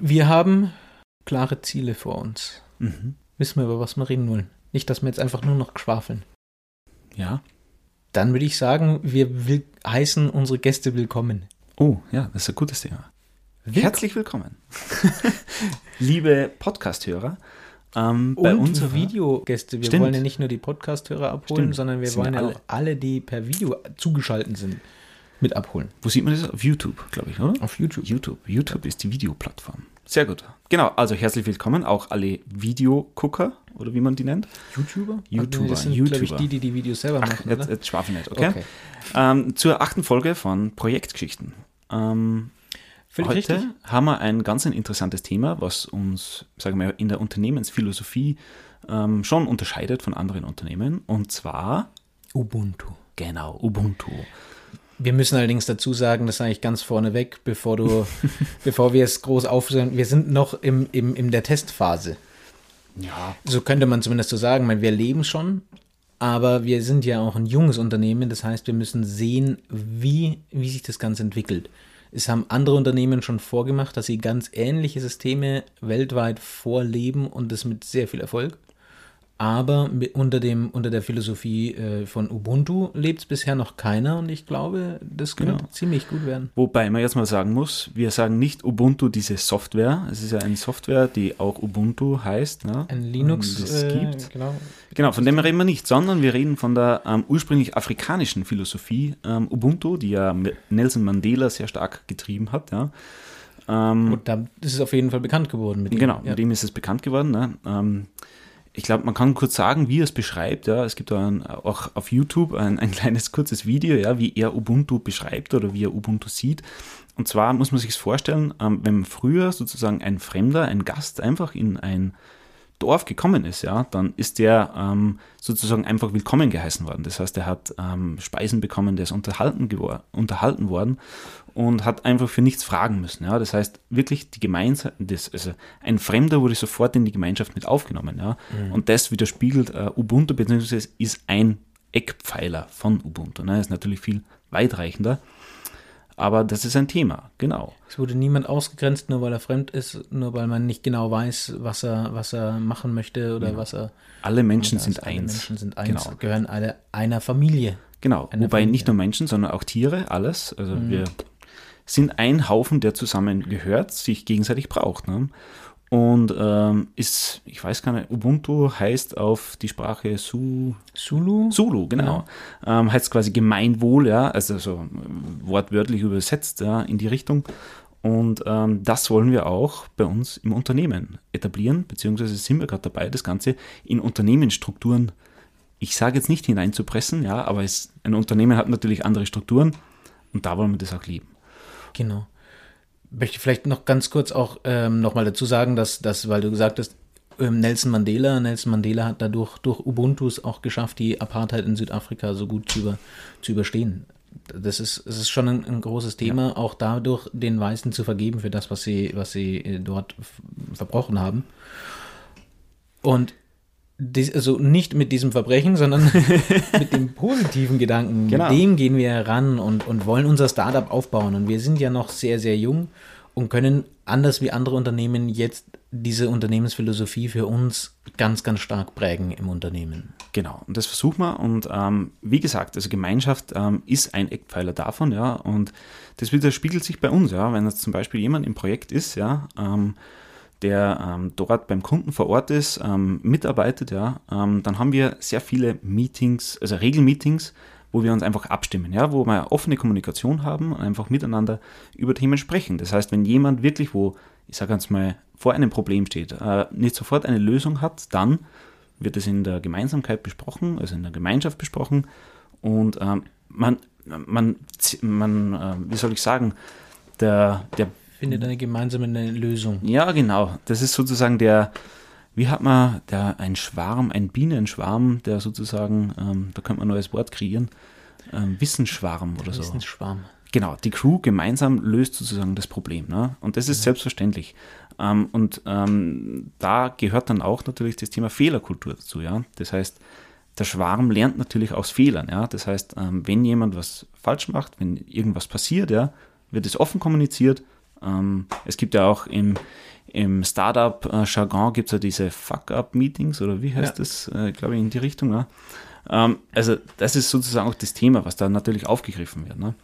Wir haben klare Ziele vor uns. Mhm. Wissen wir, über was wir reden wollen. Nicht, dass wir jetzt einfach nur noch schwafeln. Ja. Dann würde ich sagen, wir will heißen unsere Gäste willkommen. Oh, ja, das ist ein gutes Thema. Willk- Herzlich willkommen. Liebe Podcast-Hörer, ähm, bei Und unserer Videogäste. Wir Stimmt. wollen ja nicht nur die Podcast-Hörer abholen, Stimmt. sondern wir Sind wollen ja alle. auch alle, die per Video zugeschaltet sind, mit abholen. Wo sieht man das? Auf YouTube, glaube ich, oder? Auf YouTube. YouTube. YouTube ist die Videoplattform. Sehr gut. Genau, also herzlich willkommen auch alle Videogucker oder wie man die nennt. YouTuber? YouTuber, Das sind, glaube ich, YouTuber. die, die die Videos selber Ach, machen, jetzt, oder? jetzt schwafel nicht, okay? Okay. Ähm, zur achten Folge von Projektgeschichten. Ähm, Völlig heute richtig. haben wir ein ganz ein interessantes Thema, was uns, sagen wir, in der Unternehmensphilosophie ähm, schon unterscheidet von anderen Unternehmen. Und zwar, Ubuntu. genau, Ubuntu. Wir müssen allerdings dazu sagen, das sage ich ganz vorneweg, bevor du, bevor wir es groß aufsehen, wir sind noch im, im, in der Testphase. Ja. So könnte man zumindest so sagen, weil wir leben schon, aber wir sind ja auch ein junges Unternehmen, das heißt, wir müssen sehen, wie, wie sich das Ganze entwickelt. Es haben andere Unternehmen schon vorgemacht, dass sie ganz ähnliche Systeme weltweit vorleben und das mit sehr viel Erfolg. Aber unter, dem, unter der Philosophie äh, von Ubuntu lebt es bisher noch keiner und ich glaube, das könnte Genau. ziemlich gut werden. Wobei man jetzt mal sagen muss, wir sagen nicht Ubuntu diese Software. Es ist ja eine Software, die auch Ubuntu heißt. Ne? Ein Linux, Das äh, gibt. genau. Genau, von dem reden wir nicht, sondern wir reden von der ähm, ursprünglich afrikanischen Philosophie ähm, Ubuntu, die ja Nelson Mandela sehr stark getrieben hat. Ja. Ähm, Und da ist es auf jeden Fall bekannt geworden mit ihm. Genau, ja. mit ihm ist es bekannt geworden. Ne? Ich glaube, man kann kurz sagen, wie er es beschreibt. Ja? Es gibt ein, auch auf YouTube ein, ein kleines kurzes Video, ja, wie er Ubuntu beschreibt oder wie er Ubuntu sieht. Und zwar muss man sich vorstellen, ähm, wenn früher sozusagen ein Fremder, ein Gast einfach in ein Dorf gekommen ist, ja, dann ist der ähm, sozusagen einfach willkommen geheißen worden. Das heißt, er hat ähm, Speisen bekommen, der ist unterhalten, unterhalten worden und hat einfach für nichts fragen müssen. Ja. Das heißt, wirklich die Gemeinschaft, das, also ein Fremder wurde sofort in die Gemeinschaft mit aufgenommen. Ja. Und das widerspiegelt äh, Ubuntu, beziehungsweise ist ein Eckpfeiler von Ubuntu. Ne. Ist natürlich viel weitreichender. Aber das ist ein Thema, genau. Es wurde niemand ausgegrenzt, nur weil er fremd ist, nur weil man nicht genau weiß, was er, was er machen möchte oder was er. Alle Menschen Also sind alle eins. Menschen sind eins, Genau. gehören alle einer Familie. Genau, Eine wobei Familie. nicht nur Menschen, sondern auch Tiere, alles. Also wir sind ein Haufen, der zusammengehört, sich gegenseitig braucht. Ne? Und ähm, ist, ich weiß gar nicht, Ubuntu heißt auf die Sprache Su, Zulu? Zulu, genau. Ähm, heißt quasi Gemeinwohl, ja, also so wortwörtlich übersetzt, ja, in die Richtung. Und ähm, das wollen wir auch bei uns im Unternehmen etablieren, beziehungsweise sind wir gerade dabei, das Ganze in Unternehmensstrukturen, ich sage jetzt nicht hineinzupressen, ja, aber es, ein Unternehmen hat natürlich andere Strukturen und da wollen wir das auch leben. Genau. Möchte vielleicht noch ganz kurz auch ähm, nochmal dazu sagen, dass, dass, weil du gesagt hast, ähm, Nelson Mandela, Nelson Mandela hat dadurch durch Ubuntus auch geschafft, die Apartheid in Südafrika so gut zu, über, zu überstehen. Das ist, es ist schon ein, ein großes Thema, auch dadurch den Weißen zu vergeben für das, was sie, was sie äh, dort verbrochen haben. Und dies, also nicht mit diesem Verbrechen, sondern mit dem positiven Gedanken. Genau. Mit dem gehen wir heran und, und wollen unser Startup aufbauen. Und wir sind ja noch sehr, sehr jung und können anders wie andere Unternehmen jetzt diese Unternehmensphilosophie für uns ganz, ganz stark prägen im Unternehmen. Genau, und das versuchen wir. Und ähm, wie gesagt, also Gemeinschaft ähm, ist ein Eckpfeiler davon, ja. Und das widerspiegelt sich bei uns, ja. Wenn jetzt zum Beispiel jemand im Projekt ist, ja, ähm, der ähm, dort beim Kunden vor Ort ist, ähm, mitarbeitet, ja, ähm, dann haben wir sehr viele Meetings, also Regelmeetings, wo wir uns einfach abstimmen, ja, wo wir offene Kommunikation haben und einfach miteinander über Themen sprechen. Das heißt, wenn jemand wirklich, wo, ich sage ganz mal, vor einem Problem steht, äh, nicht sofort eine Lösung hat, dann wird es in der Gemeinsamkeit besprochen, also in der Gemeinschaft besprochen und ähm, man, man, man äh, wie soll ich sagen, der, der Findet eine gemeinsame Lösung. ja, genau. Das ist sozusagen der, wie hat man, der, ein Schwarm, ein Bienenschwarm, der sozusagen, ähm, da könnte man ein neues Wort kreieren, ähm, Wissensschwarm oder so. Wissensschwarm. Genau, die Crew gemeinsam löst sozusagen das Problem. Ne? Und das ist selbstverständlich. Ähm, und ähm, da gehört dann auch natürlich das Thema Fehlerkultur dazu. Ja? Das heißt, der Schwarm lernt natürlich aus Fehlern. Ja? Das heißt, ähm, wenn jemand was falsch macht, wenn irgendwas passiert, ja, wird es offen kommuniziert. Ähm, es gibt ja auch im, im Startup-Jargon gibt es ja diese Fuck-Up-Meetings oder wie heißt Ja. das, äh, glaube ich, in die Richtung. Ne? Ähm, also das ist sozusagen auch das Thema, was da natürlich aufgegriffen wird. Ne?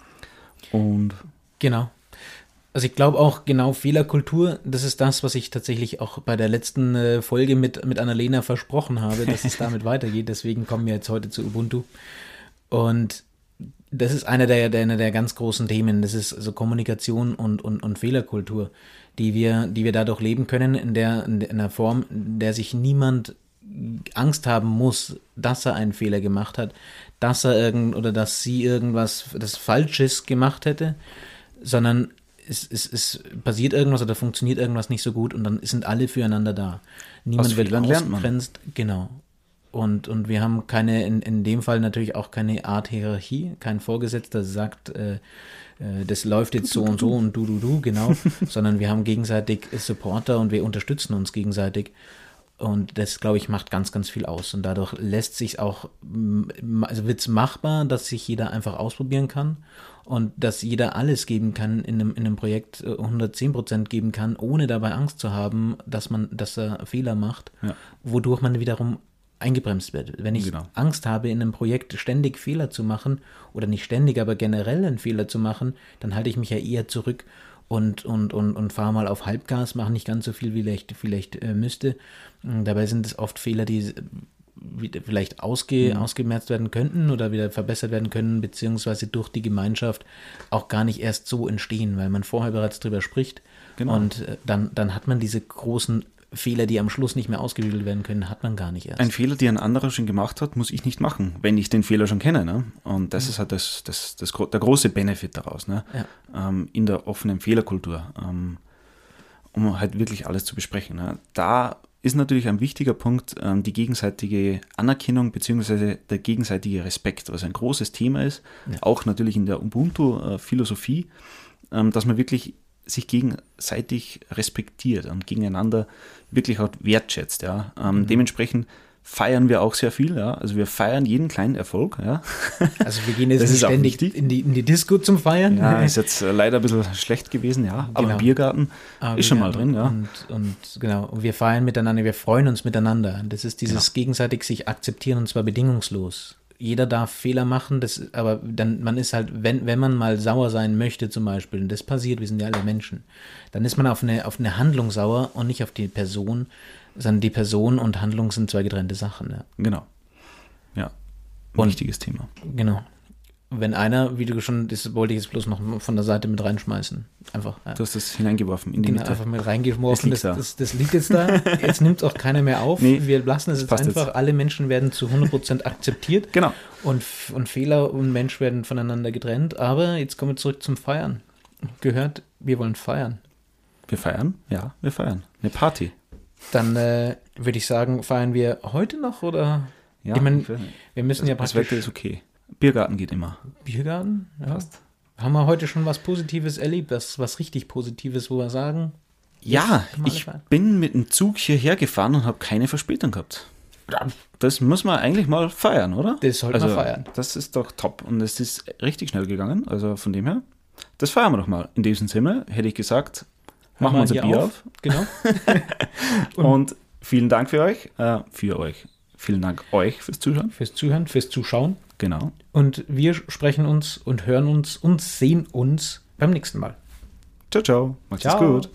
Und Genau. Also ich glaube auch genau Fehlerkultur, das ist das, was ich tatsächlich auch bei der letzten äh, Folge mit, mit Annalena versprochen habe, dass es damit weitergeht. Deswegen kommen wir jetzt heute zu Ubuntu. Und das ist einer der, der, einer der ganz großen Themen. Das ist also Kommunikation und, und, und Fehlerkultur, die wir, die wir dadurch leben können, in der, in einer Form, in der sich niemand Angst haben muss, dass er einen Fehler gemacht hat, dass er irgend oder dass sie irgendwas das Falsches gemacht hätte, sondern es, es, es passiert irgendwas oder funktioniert irgendwas nicht so gut und dann sind alle füreinander da. Niemand wird ausgegrenzt. Genau. Und, und wir haben keine, in, in dem Fall natürlich auch keine Art Hierarchie, kein Vorgesetzter sagt, äh, äh, das läuft jetzt so und so und du, du, du, genau, sondern wir haben gegenseitig Supporter und wir unterstützen uns gegenseitig. Und das, glaube ich, macht ganz, ganz viel aus. Und dadurch lässt sich auch, m- also wird es machbar, dass sich jeder einfach ausprobieren kann und dass jeder alles geben kann in einem, in einem Projekt, äh, 110% geben kann, ohne dabei Angst zu haben, dass man, dass er Fehler macht, Ja. wodurch man wiederum eingebremst wird. Wenn ich Genau. Angst habe, in einem Projekt ständig Fehler zu machen, oder nicht ständig, aber generell einen Fehler zu machen, dann halte ich mich ja eher zurück und, und, und, und fahre mal auf Halbgas, mache nicht ganz so viel, wie vielleicht, vielleicht äh, müsste. Mm, Dabei sind es oft Fehler, die vielleicht ausge, ausgemerzt werden könnten oder wieder verbessert werden können, beziehungsweise durch die Gemeinschaft auch gar nicht erst so entstehen, weil man vorher bereits drüber spricht. Genau. Und äh, dann, dann hat man diese großen Fehler, die am Schluss nicht mehr ausgebügelt werden können, hat man gar nicht erst. ein Fehler, den ein anderer schon gemacht hat, muss ich nicht machen, wenn ich den Fehler schon kenne. Ne? Und das ist halt das, das, das, der große Benefit daraus, ne? Ja. ähm, in der offenen Fehlerkultur, ähm, um halt wirklich alles zu besprechen. Ne? Da ist natürlich ein wichtiger Punkt ähm, die gegenseitige Anerkennung bzw. der gegenseitige Respekt, was ein großes Thema ist, auch natürlich in der Ubuntu-Philosophie, ähm, dass man wirklich sich gegenseitig respektiert und gegeneinander wirklich auch wertschätzt. Ja? Ähm, Dementsprechend feiern wir auch sehr viel. Ja? Also wir feiern jeden kleinen Erfolg. Ja? Also wir gehen jetzt ständig in die, in die Disco zum Feiern. Ja, ist jetzt äh, leider ein bisschen schlecht gewesen, ja. Aber Genau. im Biergarten Aber ist schon mal drin, ja. Und, und genau, und wir feiern miteinander, wir freuen uns miteinander. Das ist dieses Genau. gegenseitig sich akzeptieren und zwar bedingungslos. Jeder darf Fehler machen, das, aber dann, man ist halt, wenn, wenn man mal sauer sein möchte zum Beispiel, und das passiert, wir sind ja alle Menschen, dann ist man auf eine, auf eine Handlung sauer und nicht auf die Person, sondern die Person und Handlung sind zwei getrennte Sachen. Ja. Genau. Ja. Ein Und- wichtiges Thema. Genau. Wenn einer, wie du schon, das wollte ich jetzt bloß noch von der Seite mit reinschmeißen. Einfach. Ja. Du hast das hineingeworfen in die Genau, Mitte. einfach mit reingeworfen. Das, liegt das, da. das, liegt jetzt da. Jetzt nimmt es auch keiner mehr auf. Nee, Wir lassen es das jetzt einfach. jetzt. Alle Menschen werden zu 100% akzeptiert. Genau. Und, und Fehler und Mensch werden voneinander getrennt. Aber jetzt kommen wir zurück zum Feiern. Gehört, wir wollen feiern. Wir feiern? Ja, wir feiern. Eine Party. Dann äh, würde ich sagen, feiern wir heute noch oder? Ja, ich meine, wir müssen ja das praktisch. Wetter ist okay. Biergarten geht immer. Biergarten? Ja. Passt. Haben wir heute schon was Positives erlebt? Was, was richtig Positives, wo wir sagen? Ja, ich feiern. bin mit dem Zug hierher gefahren und habe keine Verspätung gehabt. Das muss man eigentlich mal feiern, oder? Das sollte man feiern. Das ist doch top. Und es ist richtig schnell gegangen. Also von dem her, das feiern wir doch mal. In diesem Sinne hätte ich gesagt, machen wir unser Bier auf. Genau. Und vielen Dank für euch, äh, für euch. Vielen Dank euch fürs Zuschauen. Fürs Zuhören, fürs Zuschauen. Genau. Und wir sprechen uns und hören uns und sehen uns beim nächsten Mal. Ciao, ciao. Macht's Ciao. gut.